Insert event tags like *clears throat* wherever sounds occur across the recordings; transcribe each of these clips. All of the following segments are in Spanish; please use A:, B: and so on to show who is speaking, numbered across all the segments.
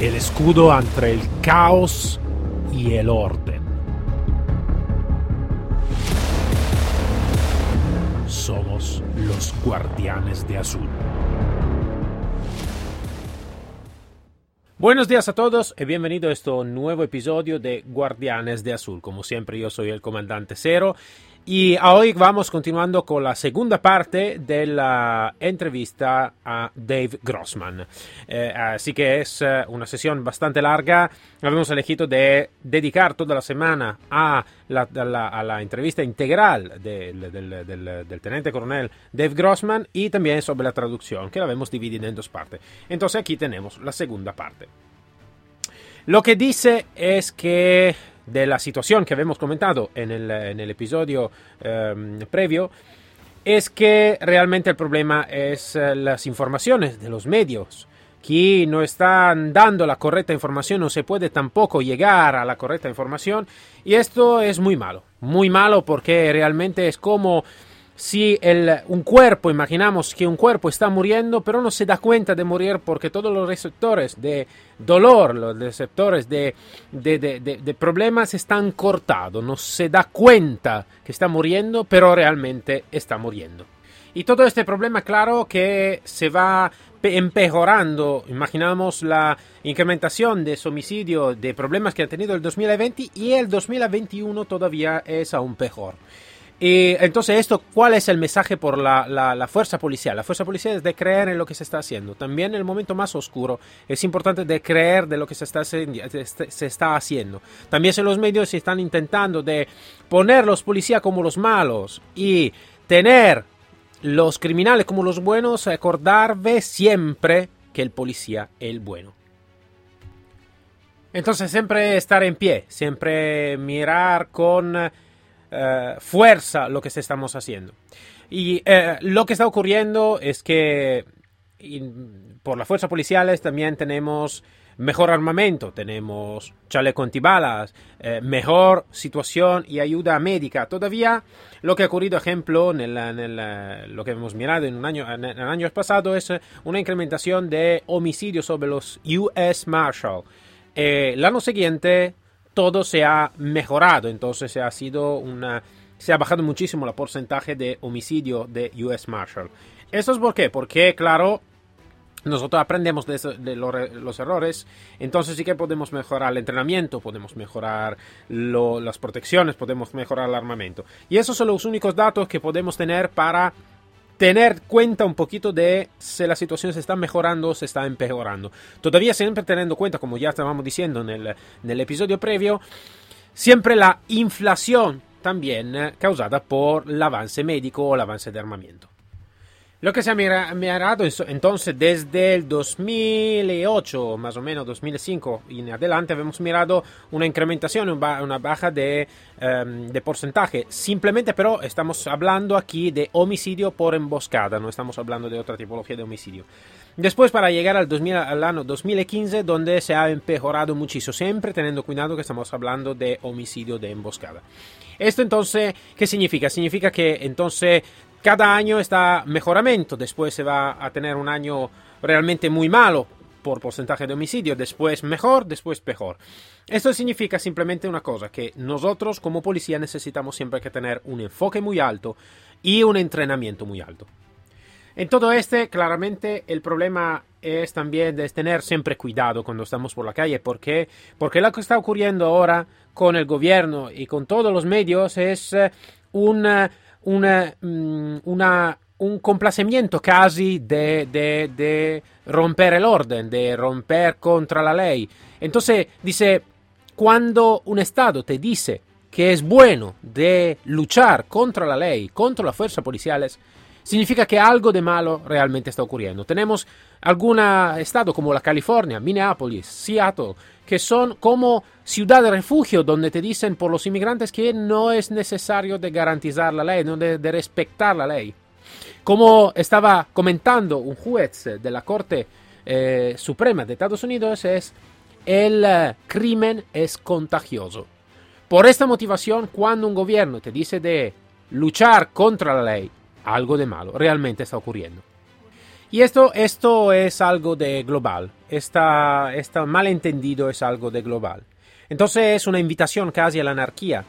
A: el escudo entre el caos y el orden. Somos los guardianes de azul. Buenos días a todos y bienvenido a este nuevo episodio de Guardianes de Azul. Como siempre yo soy el comandante Cero y hoy vamos continuando con la segunda parte de la entrevista a Dave Grossman. Eh, así que es eh, una sesión bastante larga. Habíamos elegido de dedicar toda la semana a la, entrevista integral del, del, del, del, teniente coronel Dave Grossman y también sobre la traducción, que la hemos dividido en dos partes. Entonces aquí tenemos la segunda parte. Lo que dice es que de la situación que habíamos comentado en el, episodio um, previo, es que realmente el problema es uh, las informaciones de los medios. Que no están dando la correcta información, no se puede tampoco llegar a la correcta información y esto es muy malo, muy malo porque realmente es como si el, un cuerpo, imaginamos que un cuerpo está muriendo, pero no se da cuenta de morir porque todos los receptores de dolor, los receptores de, de, de, de, problemas están cortados, no se da cuenta que está muriendo, pero realmente está muriendo. Y todo este problema, claro, que se va empeorando. Imaginamos la incrementación de homicidio, de problemas que ha tenido el 2020 y el 2021 todavía es aún peor. Y entonces esto, ¿cuál es el mensaje por la, la, fuerza policial? La fuerza policial es de creer en lo que se está haciendo. También en el momento más oscuro es importante de creer de lo que se está, se está haciendo. También en los medios se están intentando de poner los policías como los malos y tener los criminales como los buenos, acordarme siempre que el policía es el bueno. Entonces siempre estar en pie, siempre mirar con eh, fuerza lo que estamos haciendo. Y eh, lo que está ocurriendo es que por las fuerzas policiales también tenemos mejor armamento, tenemos chaleco antibalas, eh, mejor situación y ayuda médica. Todavía lo que ha ocurrido, ejemplo, en, lo que hemos mirado en, un año, en, años pasados es una incrementación de homicidios sobre los US Marshal. el año siguiente todo se ha mejorado, entonces se ha sido una se ha bajado muchísimo el porcentaje de homicidio de US Marshal. ¿Eso es por qué? Porque, claro, nosotros aprendemos de, los errores, entonces sí que podemos mejorar el entrenamiento, podemos mejorar las protecciones, podemos mejorar el armamento. Y esos son los únicos datos que podemos tener para tener cuenta un poquito de si la situación se está mejorando o se está empeorando. Todavía siempre teniendo cuenta, como ya estábamos diciendo en el, en el episodio previo, siempre la inflación también eh, causada por el avance médico o el avance de armamento. Lo que se ha mirado entonces desde el 2008, más o menos 2005 y en adelante, hemos mirado una incrementación, una baja de, em, de, porcentaje. Simplemente, pero estamos hablando aquí de homicidio por emboscada, no estamos hablando de otra tipología de homicidio. Después, para llegar al, 2000, al año 2015, donde se ha empeorado muchísimo, siempre teniendo cuidado que estamos hablando de homicidio de emboscada. Esto entonces, ¿qué significa? Significa que entonces cada año está mejoramiento, después se va a tener un año realmente muy malo por porcentaje de homicidio, después mejor, después peor. Esto significa simplemente una cosa, que nosotros como policía necesitamos siempre que tener un enfoque muy alto y un entrenamiento muy alto. En todo este, claramente, el problema es también de tener siempre cuidado cuando estamos por la calle. ¿Por qué? Porque lo que está ocurriendo ahora con el gobierno y con todos los medios es eh, un mm, un complacimiento casi de, de, de, romper el orden, de romper contra la ley. Entonces dice, cuando un Estado te dice que es bueno de luchar contra la ley, contra las fuerzas policiales, significa que algo de malo realmente está ocurriendo. Tenemos algún estado como la California, Minneapolis, Seattle, que son como ciudad de refugio donde te dicen por los inmigrantes que no es necesario de garantizar la ley, no de, respetar la ley. Como estaba comentando un juez de la Corte eh, Suprema de Estados Unidos, es el eh, crimen es contagioso. Por esta motivación, cuando un gobierno te dice de luchar contra la ley, algo de malo realmente está ocurriendo. Y esto, esto es algo de global. Esta, esta malentendido es algo de global. Entonces es una invitación casi a la anarquía.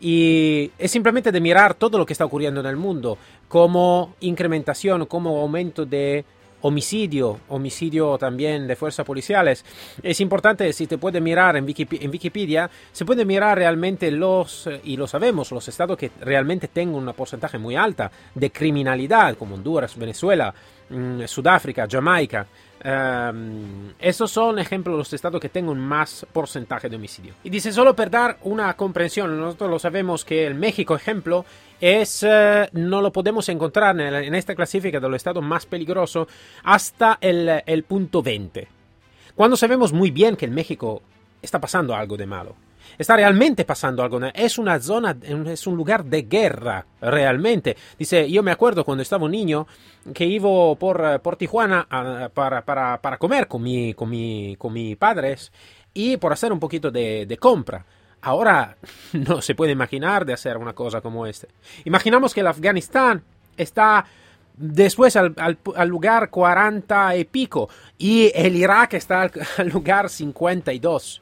A: Y es simplemente de mirar todo lo que está ocurriendo en el mundo como incrementación, como aumento de homicidio, homicidio también de fuerzas policiales. Es importante, si te puede mirar en Wikipedia, se puede mirar realmente los, eh, y lo sabemos, los estados que realmente tengan una porcentaje muy alta de criminalidad, como Honduras, Venezuela, mm, Sudáfrica, Jamaica. Um, esos son ejemplos de los estados que tengan más porcentaje de homicidio. Y dice, solo para dar una comprensión, nosotros lo sabemos que el México, ejemplo, es, uh, no lo podemos encontrar en, esta clasifica de los estados más peligrosos hasta el, el punto 20. Cuando sabemos muy bien que en México está pasando algo de malo está realmente pasando algo. Es una zona, es un lugar de guerra, realmente. Dice, yo me acuerdo cuando estaba un niño que iba por, por Tijuana a, para, para, para, comer con mi, con, mi, con mis padres y por hacer un poquito de, de compra. Ahora *laughs* no se puede imaginar de hacer una cosa como esta. Imaginamos que el Afganistán está después al, lugar 40 y pico y el Irak está al, *laughs* al lugar 52.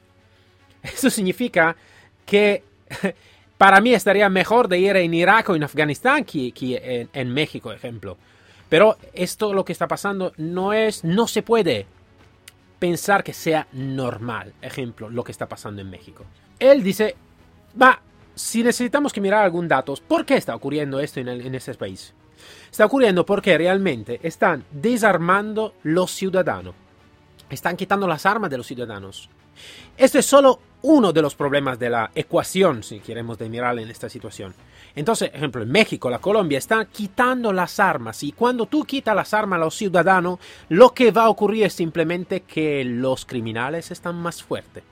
A: Eso significa que *laughs* para mí estaría mejor de ir en Irak o en Afganistán que, que en, en, México, ejemplo. Pero esto lo que está pasando no es, no se puede pensar que sea normal, ejemplo, lo que está pasando en México. Él dice, va, si necesitamos que mirar algún datos, ¿por qué está ocurriendo esto en, el, ese país? Está ocurriendo porque realmente están desarmando los ciudadanos. Están quitando las armas de los ciudadanos. Esto es solo uno de los problemas de la ecuación, si queremos de mirar en esta situación. Entonces, ejemplo, en México, la Colombia están quitando las armas y cuando tú quitas las armas a los ciudadanos, lo que va a ocurrir es simplemente que los criminales están más fuertes.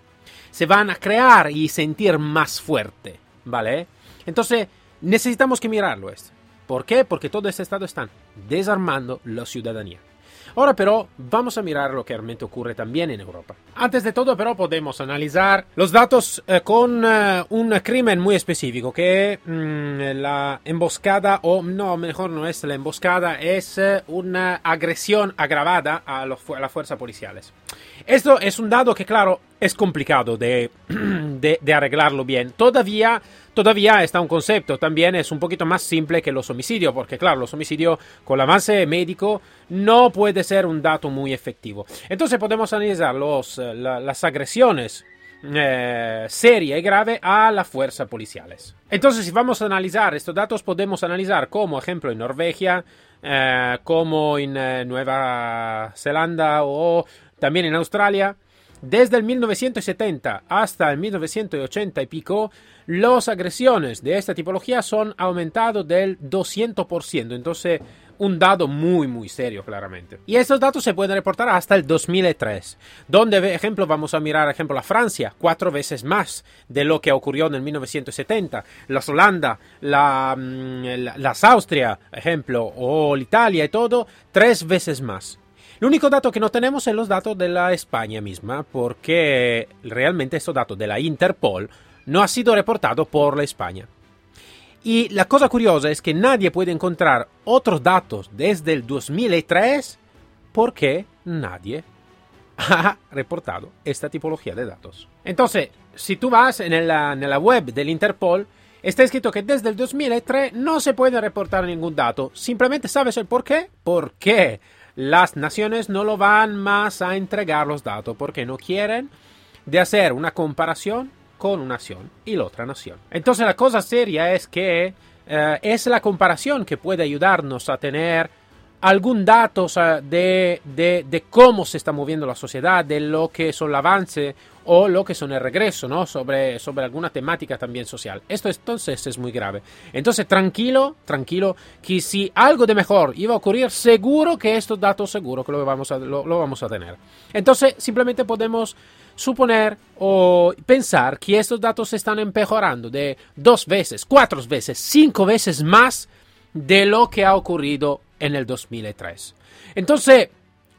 A: Se van a crear y sentir más fuerte, ¿vale? Entonces, necesitamos que mirarlo esto. ¿Por qué? Porque todo este estado están desarmando la ciudadanía. Ahora pero vamos a mirar lo que realmente ocurre también en Europa. Antes de todo pero podemos analizar los datos eh, con eh, un crimen muy específico que mmm, la emboscada o no, mejor no es la emboscada, es eh, una agresión agravada a las fuerzas policiales. Esto es un dado que claro es complicado *clears throat* de, de, arreglarlo bien. Todavía Todavía está un concepto, también es un poquito más simple que los homicidios, porque claro, los homicidios con el avance médico no puede ser un dato muy efectivo. Entonces podemos analizar los, la, las agresiones eh, seria y grave a las fuerzas policiales. Entonces, si vamos a analizar estos datos, podemos analizar como ejemplo en Norvegia, eh, como en eh, Nueva Zelanda o también en Australia, desde el 1970 hasta el 1980 y pico, las agresiones de esta tipología son aumentados del 200%. Entonces, un dado muy, muy serio, claramente. Y estos datos se pueden reportar hasta el 2003, donde, por ejemplo, vamos a mirar, ejemplo, la Francia, cuatro veces más de lo que ocurrió en el 1970, la Holanda, la, la, las Austria, ejemplo, o Italia y todo, tres veces más. El único dato que no tenemos son los datos de la España misma, porque realmente estos datos de la Interpol no ha sido reportado por la España. Y la cosa curiosa es que nadie puede encontrar otros datos desde el 2003 porque nadie ha reportado esta tipología de datos. Entonces, si tú vas en la, en la web del Interpol, está escrito que desde el 2003 no se puede reportar ningún dato. Simplemente sabes el por qué. ¿Por qué? Las naciones no lo van más a entregar los datos porque no quieren de hacer una comparación con una nación y la otra nación. Entonces la cosa seria es que eh, es la comparación que puede ayudarnos a tener algún dato o sea, de, de, de, cómo se está moviendo la sociedad, de lo que son el avance o lo que son el regreso, ¿no? Sobre, sobre alguna temática también social. Esto entonces es muy grave. Entonces, tranquilo, tranquilo, que si algo de mejor iba a ocurrir, seguro que estos datos, seguro que lo vamos a, lo, lo vamos a tener. Entonces, simplemente podemos suponer o pensar que estos datos se están empeorando de dos veces, cuatro veces, cinco veces más de lo que ha ocurrido en el 2003. Entonces,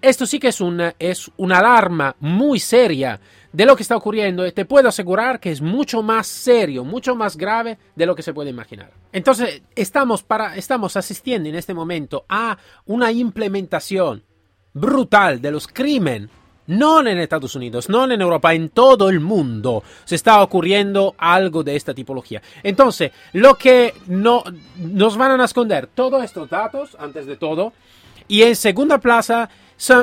A: esto sí que es una, es una alarma muy seria de lo que está ocurriendo y te puedo asegurar que es mucho más serio, mucho más grave de lo que se puede imaginar. Entonces, estamos, para, estamos asistiendo en este momento a una implementación brutal de los crímenes, no en Estados Unidos, no en Europa, en todo el mundo se está ocurriendo algo de esta tipología. Entonces, lo que no, nos van a esconder todos estos datos, antes de todo, y en segunda plaza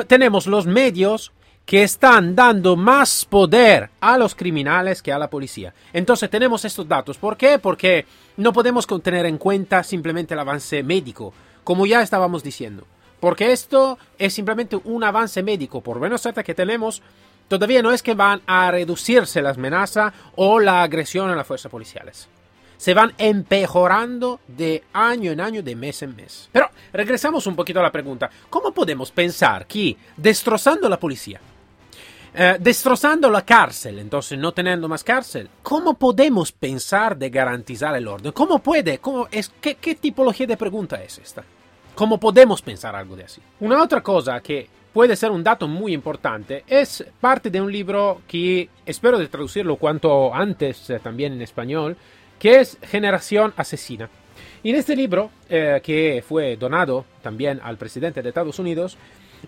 A: tenemos los medios que están dando más poder a los criminales que a la policía. Entonces tenemos estos datos. ¿Por qué? Porque no podemos tener en cuenta simplemente el avance médico, como ya estábamos diciendo. Porque esto es simplemente un avance médico, por menos certa que tenemos, todavía no es que van a reducirse la amenaza o la agresión a las fuerzas policiales se van empeorando de año en año, de mes en mes. Pero regresamos un poquito a la pregunta, ¿cómo podemos pensar que destrozando la policía, eh, destrozando la cárcel, entonces no teniendo más cárcel, ¿cómo podemos pensar de garantizar el orden? ¿Cómo puede? Cómo qué, ¿Qué tipología de pregunta es esta? ¿Cómo podemos pensar algo de así? Una otra cosa que puede ser un dato muy importante es parte de un libro que espero de traducirlo cuanto antes eh, también en español, que es Generación Asesina. Y en este libro, eh, que fue donado también al presidente de Estados Unidos,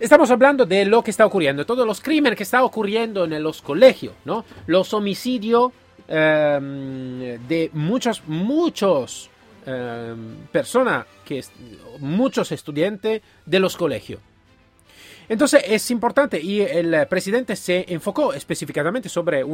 A: estamos hablando de lo que está ocurriendo, todos los crímenes que están ocurriendo en los colegios, ¿no? Los homicidios em, de muchos, muchos em, personas, que, muchos estudiantes de los colegios. Entonces es importante y el presidente se enfocó específicamente sobre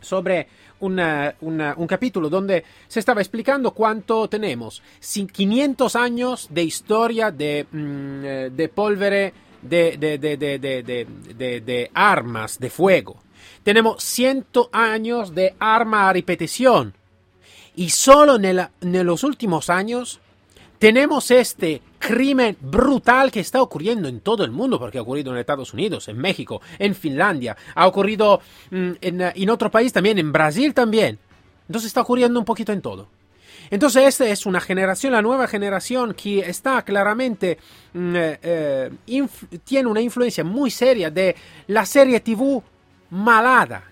A: sobre un capítulo donde se estaba explicando cuánto tenemos. 500 años de historia de, mm, eh, de pólvere, de, de, armas de fuego. Tenemos 100 años de arma a repetición. Y solo en los últimos años tenemos este crimen brutal que está ocurriendo en todo el mundo, porque ha ocurrido en Estados Unidos, en México, en Finlandia, ha ocurrido mm, en, otro país también, en Brasil también. Entonces está ocurriendo un poquito en todo. Entonces esta es una generación, la nueva generación que está claramente, mm, eh, eh, tiene una influencia muy seria de la serie TV malada,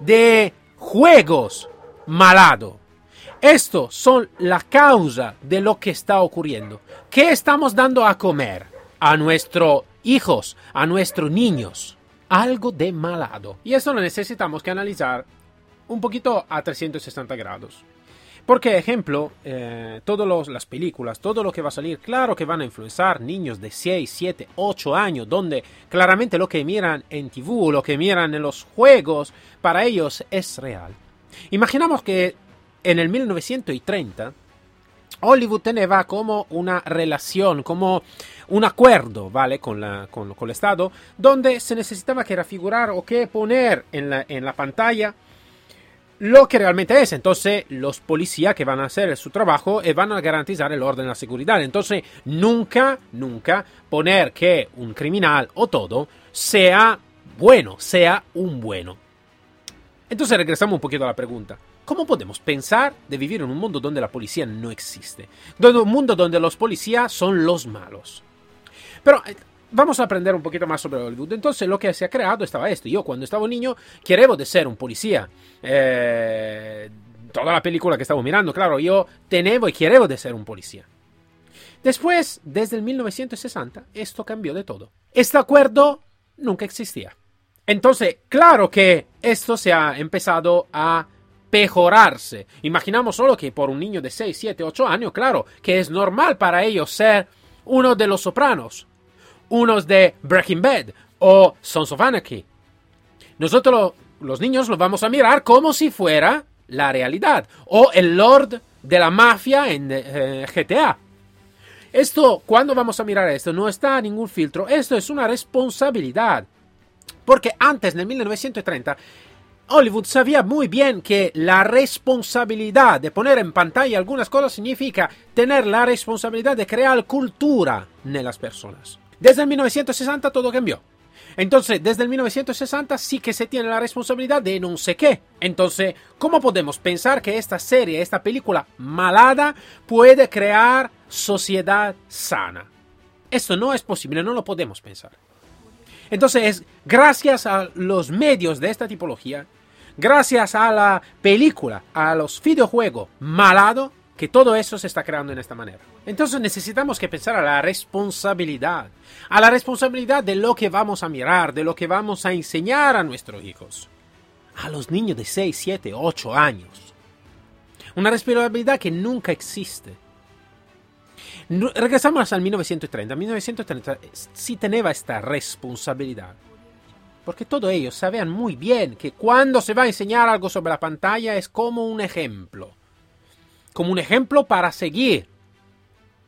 A: de juegos malado esto son la causa de lo que está ocurriendo. ¿Qué estamos dando a comer a nuestros hijos, a nuestros niños? Algo de malado. Y eso lo necesitamos que analizar un poquito a 360 grados. Porque, ejemplo, eh, todas las películas, todo lo que va a salir, claro que van a influenciar niños de 6, 7, 8 años, donde claramente lo que miran en TV, lo que miran en los juegos, para ellos es real. Imaginamos que en el 1930, Hollywood tenía como una relación, como un acuerdo, ¿vale? Con, la, con, el Estado, donde se necesitaba que figurar o que poner en la, en la pantalla lo que realmente es. Entonces, los policías que van a hacer su trabajo y van a garantizar el orden y la seguridad. Entonces, nunca, nunca poner que un criminal o todo sea bueno, sea un bueno. Entonces, regresamos un poquito a la pregunta. ¿Cómo podemos pensar de vivir en un mundo donde la policía no existe? En un mundo donde los policías son los malos. Pero eh, vamos a aprender un poquito más sobre Hollywood. Entonces lo que se ha creado estaba esto. Yo cuando estaba niño quería de ser un policía. Eh, toda la película que estaba mirando, claro, yo tenía y quiero de ser un policía. Después, desde el 1960, esto cambió de todo. Este acuerdo nunca existía. Entonces, claro que esto se ha empezado a mejorarse. Imaginamos solo que por un niño de 6, 7, 8 años, claro, que es normal para ellos ser uno de los sopranos, unos de Breaking Bad o Sons of Anarchy. Nosotros los niños lo vamos a mirar como si fuera la realidad o el Lord de la mafia en eh, GTA. Esto, cuando vamos a mirar esto, no está ningún filtro, esto es una responsabilidad. Porque antes, en el 1930, Hollywood sabía muy bien que la responsabilidad de poner en pantalla algunas cosas significa tener la responsabilidad de crear cultura en las personas. Desde el 1960 todo cambió. Entonces, desde el 1960 sí que se tiene la responsabilidad de no sé qué. Entonces, ¿cómo podemos pensar que esta serie, esta película malada, puede crear sociedad sana? Esto no es posible, no lo podemos pensar. Entonces, es gracias a los medios de esta tipología, gracias a la película, a los videojuegos malado, que todo eso se está creando en esta manera. Entonces necesitamos que pensar a la responsabilidad, a la responsabilidad de lo que vamos a mirar, de lo que vamos a enseñar a nuestros hijos, a los niños de 6, 7, 8 años. Una responsabilidad que nunca existe. Regresamos al 1930. 1930 sí tenía esta responsabilidad. Porque todos ellos sabían muy bien que cuando se va a enseñar algo sobre la pantalla es como un ejemplo como un ejemplo para seguir.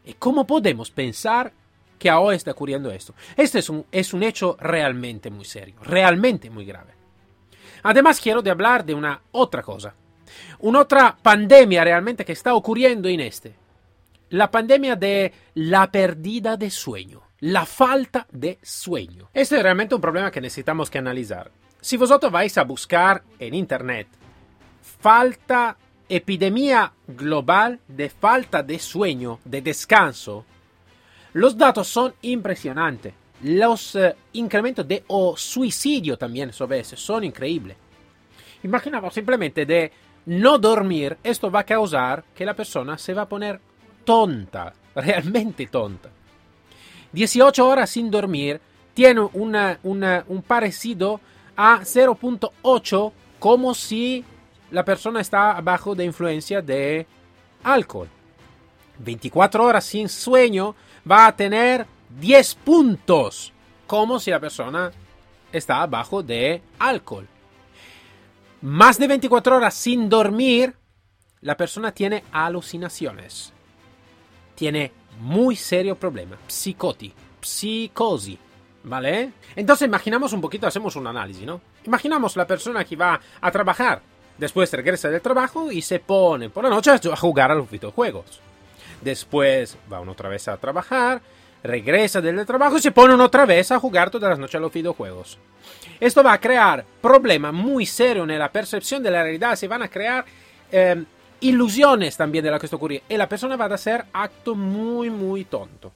A: ¿Y cómo podemos pensar que ahora está ocurriendo esto? Este es un, es un hecho realmente muy serio, realmente muy grave. Además, quiero de hablar de una otra cosa, una otra pandemia realmente que está ocurriendo en este. La pandemia de la pérdida de sueño, la falta de sueño. Este es realmente un problema que necesitamos que analizar. Si vosotros vais a buscar en internet falta epidemia global de falta de sueño, de descanso, los datos son impresionantes. Los eh, incrementos de suicidio también sobre eso son increíbles. Imaginamos simplemente de no dormir, esto va a causar que la persona se va a poner tonta, realmente tonta. 18 horas sin dormir tiene un parecido a 0.8 como si la persona está bajo de influencia de alcohol. 24 horas sin sueño va a tener 10 puntos, como si la persona está bajo de alcohol. Más de 24 horas sin dormir, la persona tiene alucinaciones. Tiene muy serio problema, psicoti, psicosis, ¿vale? Entonces imaginamos un poquito, hacemos un análisis, ¿no? Imaginamos la persona que va a trabajar Después regresa del trabajo y se pone por la noche a jugar a los videojuegos. Después va otra vez a trabajar, regresa del trabajo y se pone otra vez a jugar todas las noches a los videojuegos. Esto va a crear problemas muy serios en la percepción de la realidad. Se van a crear em, ilusiones también de lo que está ocurriendo. Y la persona va a hacer acto muy, muy tonto.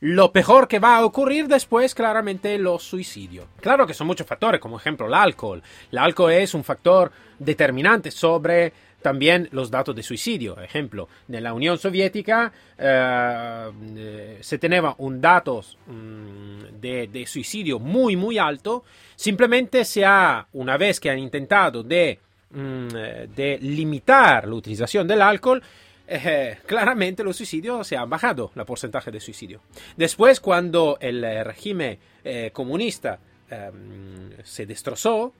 A: Lo peor que va a ocurrir después, claramente, los suicidios. Claro que son muchos factores, como ejemplo el alcohol. El alcohol es un factor determinante sobre también los datos de suicidio. Ejemplo, en la Unión Soviética eh, eh, se tenía un dato mm, de, suicidio muy, muy alto. Simplemente se ha, una vez que han intentado de, de limitar la utilización del alcohol, eh, claramente los suicidios se han bajado, el porcentaje de suicidio. Después, cuando el eh, régimen eh, comunista em, se destrozó,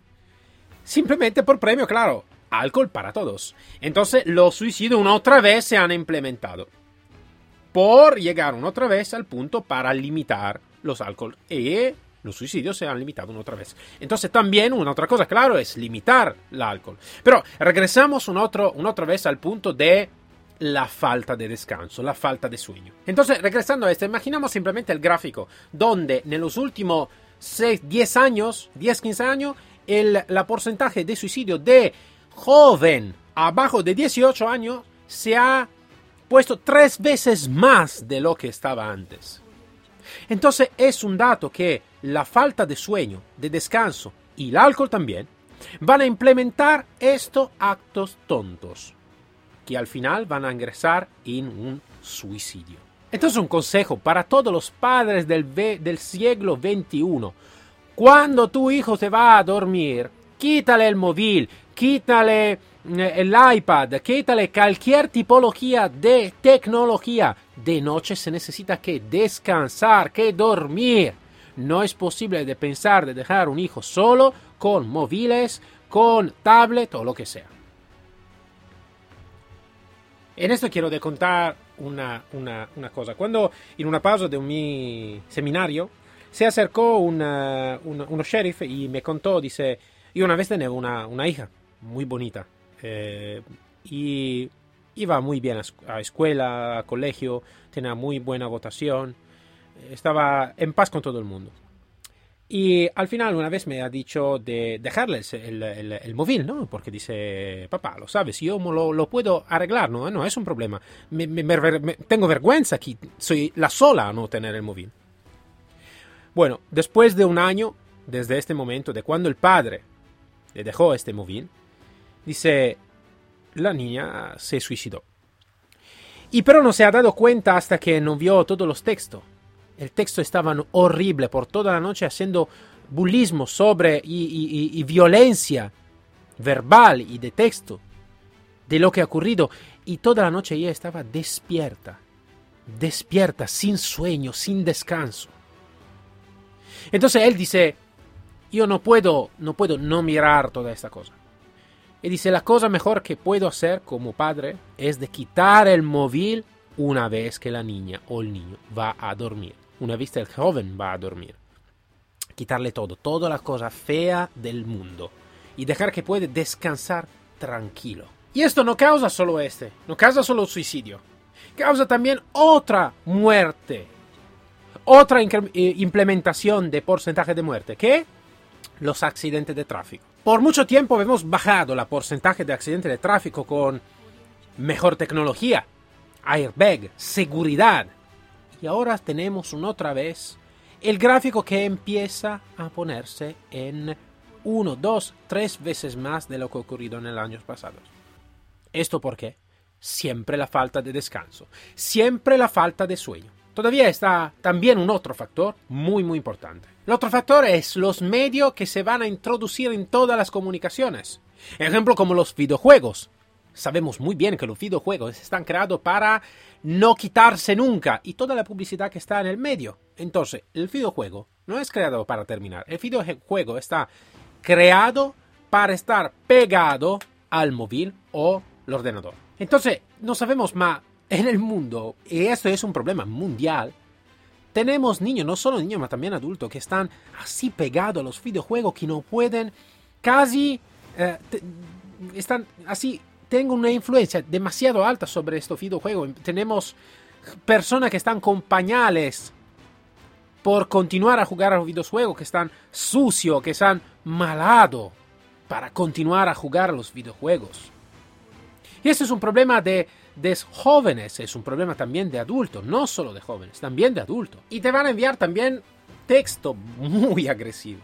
A: simplemente por premio, claro, alcohol para todos. Entonces, los suicidios una otra vez se han implementado. Por llegar una otra vez al punto para limitar los alcohol. Y los suicidios se han limitado una otra vez. Entonces también una otra cosa, claro, es limitar el alcohol. Pero regresamos una, una otra vez al punto de la falta de descanso, la falta de sueño. Entonces, regresando a esto, imaginamos simplemente el gráfico donde en los últimos 6, 10 años, 10, 15 años, el la porcentaje de suicidio de joven abajo de 18 años se ha puesto tres veces más de lo que estaba antes. Entonces es un dato que la falta de sueño, de descanso y el alcohol también van a implementar estos actos tontos que al final van a ingresar en un suicidio. Entonces un consejo para todos los padres del, del siglo XXI. Cuando tu hijo se va a dormir, quítale el móvil, quítale eh, el iPad, quítale cualquier tipología de tecnología. De noche se necesita que descansar, que dormir. No es posible de pensar de dejar un hijo solo con móviles, con tablet o lo que sea. En esto quiero de contar una, una, una, cosa. Cuando en una pausa de mi seminario se acercó una, uno sheriff y me contó, dice, yo una vez tenía una, hija muy bonita eh, y iba muy bien a, a, escuela, a colegio, tenía muy buena votación, estaba en paz con todo el mundo. Y al final una vez me ha dicho de dejarle el, móvil, ¿no? Porque dice, papá, lo sabes, yo lo, lo puedo arreglar, ¿no? No es un problema. Tengo vergüenza que soy la sola a no tener el móvil. Bueno, después de un año, desde este momento, de cuando el padre le dejó este móvil, dice, la niña se suicidó. Y pero no se ha dado cuenta hasta que no vio todos los textos. El texto estaba horrible por toda la noche haciendo bullismo sobre y, violencia verbal y de texto de lo que ha ocurrido. Y toda la noche ella estaba despierta, despierta, sin sueño, sin descanso. Entonces él dice, yo no puedo, no puedo no mirar toda esta cosa. Y dice, la cosa mejor que puedo hacer como padre es de quitar el móvil una vez que la niña o el niño va a dormir. Una vez que el joven va a dormir. Quitarle todo, toda la cosa fea del mundo. Y dejar que puede descansar tranquilo. Y esto no causa solo este, no causa solo suicidio. Causa también otra muerte. Otra eh, implementación de porcentaje de muerte. ¿Qué? Los accidentes de tráfico. Por mucho tiempo hemos bajado la porcentaje de accidentes de tráfico con mejor tecnología, airbag, seguridad. Y ahora tenemos una otra vez el gráfico que empieza a ponerse en uno, dos, tres veces más de lo que ocurrido en los años pasados. ¿Esto por qué? Siempre la falta de descanso, siempre la falta de sueño. Todavía está también un otro factor muy muy importante. El otro factor es los medios que se van a introducir en todas las comunicaciones. Ejemplo como los videojuegos. Sabemos muy bien que los videojuegos están creados para no quitarse nunca y toda la publicidad que está en el medio. Entonces, el videojuego no es creado para terminar. El videojuego está creado para estar pegado al móvil o el ordenador. Entonces, no sabemos más en el mundo, y esto es un problema mundial, tenemos niños, no solo niños, pero también adultos, que están así pegados a los videojuegos que no pueden casi... Eh, están así, tengo una influencia demasiado alta sobre estos videojuegos. Tenemos personas que están con pañales por continuar a jugar a los videojuegos, que están sucios, que están malados para continuar a jugar a los videojuegos. Y ese es un problema de de jóvenes, es un problema también de adultos, no solo de jóvenes, también de adultos. Y te van a enviar también texto muy *laughs* agresivo.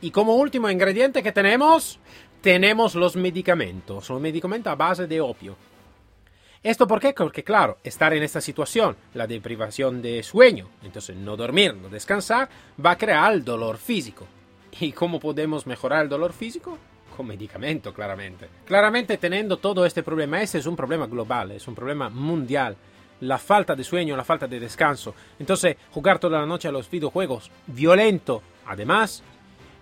A: Y como último ingrediente que tenemos, tenemos los medicamentos, los medicamentos a base de opio. ¿Esto por qué? Porque claro, estar en esta situación, la deprivación de sueño, entonces no dormir, no descansar, va a crear el dolor físico. ¿Y cómo podemos mejorar el dolor físico? con medicamento, claramente. Claramente teniendo todo este problema, ese es un problema global, es un problema mundial. La falta de sueño, la falta de descanso. Entonces, jugar toda la noche a los videojuegos, violento, además.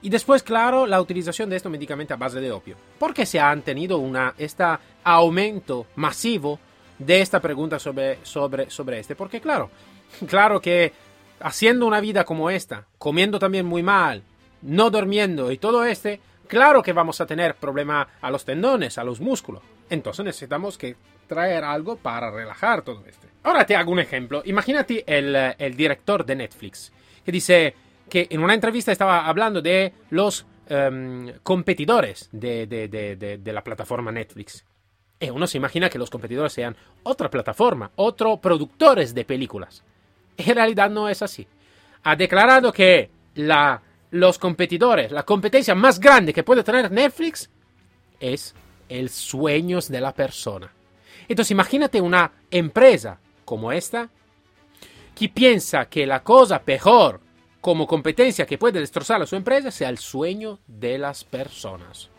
A: Y después, claro, la utilización de estos medicamentos a base de opio. ¿Por qué se han tenido una, este aumento masivo de esta pregunta sobre, sobre, sobre este? Porque, claro, *laughs* claro que haciendo una vida como esta, comiendo también muy mal, no durmiendo y todo este, Claro que vamos a tener problema a los tendones, a los músculos. Entonces necesitamos que traer algo para relajar todo esto. Ahora te hago un ejemplo. Imagínate el, director de Netflix que dice que en una entrevista estaba hablando de los em, competidores de, de, la plataforma Netflix. Y uno se imagina que los competidores sean otra plataforma, otros productores de películas. En realidad no es así. Ha declarado que la los competidores, la competencia más grande que puede tener Netflix es el sueño de la persona. Entonces imagínate una empresa como esta que piensa que la cosa peor como competencia que puede destrozar a su empresa sea el sueño de las personas.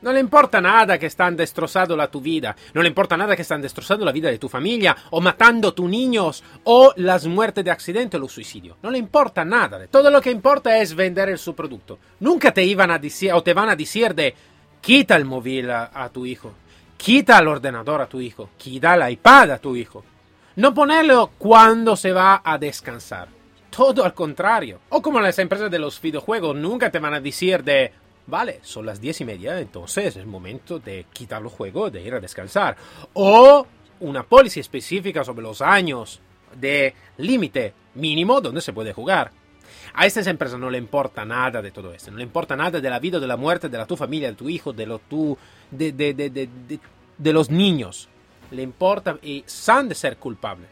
A: No le importa nada que están destrozando la tu vida, no le importa nada que están destrozando la vida de tu familia, o matando a tus niños, o las muertes de accidente o los suicidios. No le importa nada. Todo lo que importa es vender su producto. Nunca te iban a decir, o te van a decir de, quita el móvil a, tu hijo, quita el ordenador a tu hijo, quita el iPad a tu hijo. No ponerlo cuando se va a descansar. Todo al contrario. O como las empresas de los videojuegos nunca te van a decir de, Vale, son las diez y media, entonces es el momento de quitar el juego, de ir a descansar. O una póliza específica sobre los años de límite mínimo donde se puede jugar. A estas empresas no le importa nada de todo esto, no le importa nada de la vida, de la muerte, de la tu familia, de tu hijo, de, lo tu, de, de, de, de los niños. Le importa y san de ser culpable.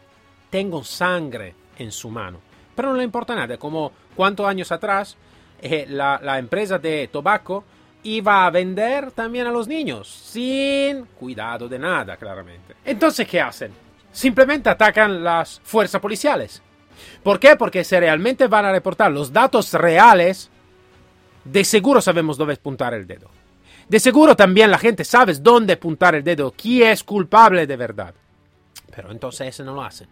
A: Tengo sangre en su mano pero no le importa nada, como cuántos años atrás eh, la, empresa de tabaco iba a vender también a los niños, sin cuidado de nada, claramente. Entonces, ¿qué hacen? Simplemente atacan las fuerzas policiales. ¿Por qué? Porque si realmente van a reportar los datos reales, de seguro sabemos dónde apuntar el dedo. De seguro también la gente sabe dónde apuntar el dedo, quién es culpable de verdad. Pero entonces eso no lo hacen.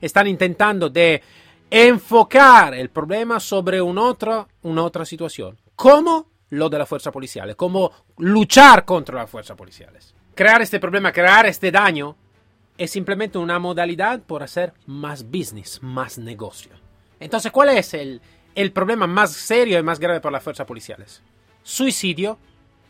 A: Están intentando de enfocar el problema sobre una otra, una otra situación. ¿Cómo? Lo de la fuerza policial. Cómo luchar contra las fuerzas policiales. Crear este problema, crear este daño, es simplemente una modalidad por hacer más business, más negocio. Entonces, ¿cuál es el, el problema más serio y más grave por las fuerzas policiales? Suicidio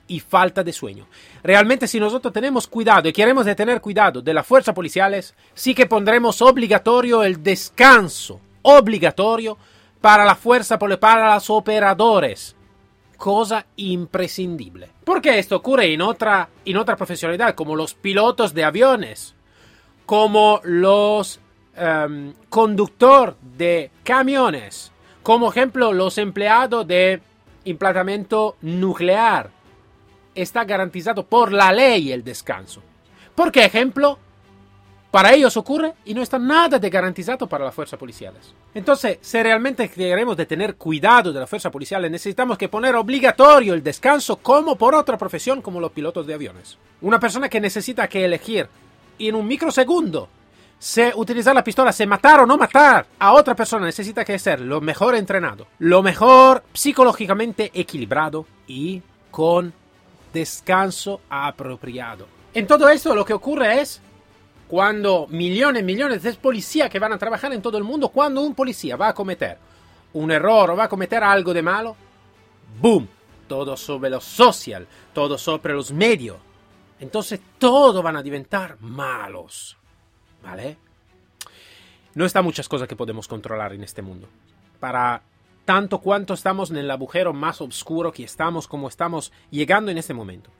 A: y falta de sueño. Realmente si nosotros tenemos cuidado y queremos tener cuidado de las fuerzas policiales, sí que pondremos obligatorio el descanso, obligatorio para la fuerza, para los operadores. Cosa imprescindible. Porque esto ocurre en otra, en otra profesionalidad, como los pilotos de aviones, como los um, conductor de camiones, como ejemplo los empleados de implantamiento nuclear, está garantizado por la ley el descanso. ¿Por qué ejemplo? Para ellos ocurre y no está nada de garantizado para las fuerzas policiales. Entonces, si realmente queremos tener cuidado de las fuerzas policiales, necesitamos que poner obligatorio el descanso como por otra profesión como los pilotos de aviones. Una persona que necesita que elegir en un microsegundo si utilizar la pistola, se matar o no matar a otra persona, necesita que ser lo mejor entrenado, lo mejor psicológicamente equilibrado y con descanso apropiado. En todo esto lo que ocurre es cuando millones y millones de policías que van a trabajar en todo el mundo, cuando un policía va a cometer un error o va a cometer algo de malo, ¡boom! Todo sobre lo social, todo sobre los medios. Entonces todos van a diventar malos. ¿Vale? No está muchas cosas que podemos controlar en este mundo. Para tanto cuanto estamos en el agujero más oscuro que estamos como estamos llegando en este momento.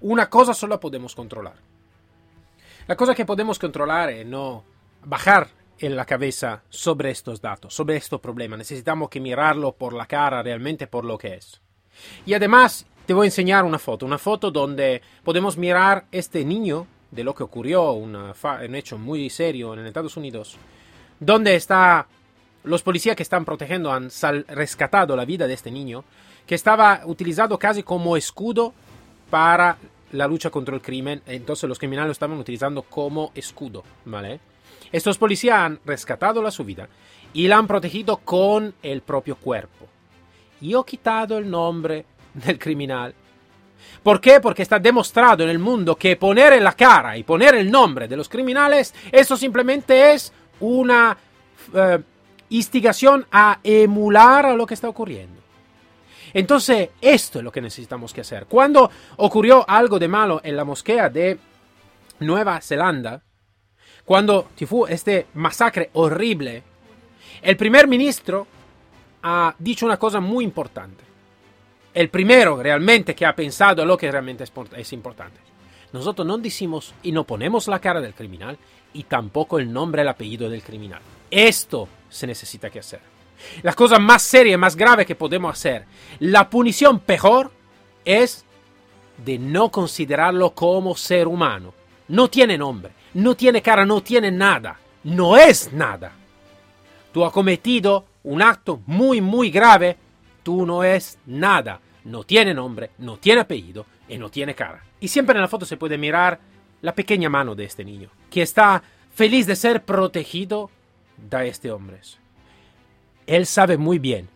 A: Una cosa solo podemos controlar. La cosa que podemos controlar es no bajar en la cabeza sobre estos datos, sobre estos problemas. Necesitamos que mirarlo por la cara realmente por lo que es. Y además te voy a enseñar una foto, una foto donde podemos mirar este niño de lo que ocurrió, un hecho muy serio en Estados Unidos, donde está los policías que están protegiendo han rescatado la vida de este niño, que estaba utilizado casi como escudo para la lucha contra el crimen. Entonces los criminales lo estaban utilizando como escudo, ¿vale? Estos policías han rescatado la su vida y la han protegido con el propio cuerpo. Y he quitado el nombre del criminal. ¿Por qué? Porque está demostrado en el mundo que poner en la cara y poner el nombre de los criminales, eso simplemente es una eh, instigación a emular a lo que está ocurriendo. Entonces, esto es lo que necesitamos que hacer. Cuando ocurrió algo de malo en la mosquea de Nueva Zelanda, cuando fue este masacre horrible, el primer ministro ha dicho una cosa muy importante. El primero realmente que ha pensado en lo que realmente es importante. Nosotros no decimos y no ponemos la cara del criminal y tampoco el nombre el apellido del criminal. Esto se necesita que hacer. La cosa más seria y más grave que podemos hacer, la punición peor, es de no considerarlo como ser humano. No tiene nombre, no tiene cara, no tiene nada. No es nada. Tú has cometido un acto muy, muy grave. Tú no es nada. No tiene nombre, no tiene apellido y no tiene cara. Y siempre en la foto se puede mirar la pequeña mano de este niño, que está feliz de ser protegido da este hombre. Él sabe muy bien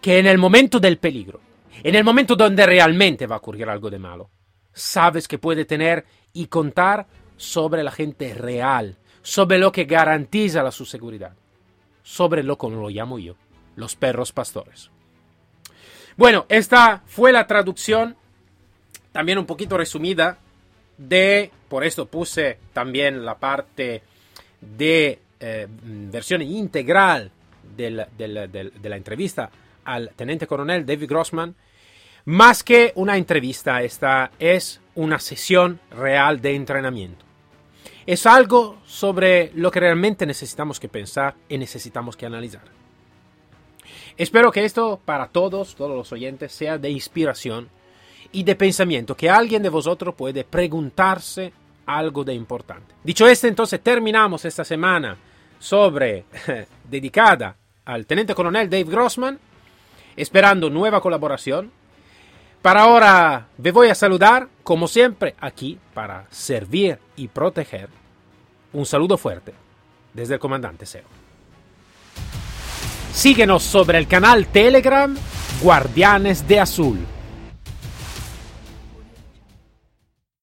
A: que en el momento del peligro, en el momento donde realmente va a ocurrir algo de malo, sabes que puede tener y contar sobre la gente real, sobre lo que garantiza la su seguridad, sobre lo como lo llamo yo, los perros pastores. Bueno, esta fue la traducción, también un poquito resumida, de, por esto puse también la parte de eh, versión integral de la entrevista al teniente coronel David Grossman, más que una entrevista, esta es una sesión real de entrenamiento. Es algo sobre lo que realmente necesitamos que pensar y necesitamos que analizar. Espero que esto para todos, todos los oyentes, sea de inspiración y de pensamiento, que alguien de vosotros puede preguntarse algo de importante. Dicho esto, entonces terminamos esta semana sobre *laughs* dedicada al teniente coronel Dave Grossman, esperando nueva colaboración. Para ahora, me voy a saludar, como siempre, aquí para servir y proteger. Un saludo fuerte desde el comandante Cero. Síguenos sobre el canal Telegram Guardianes de Azul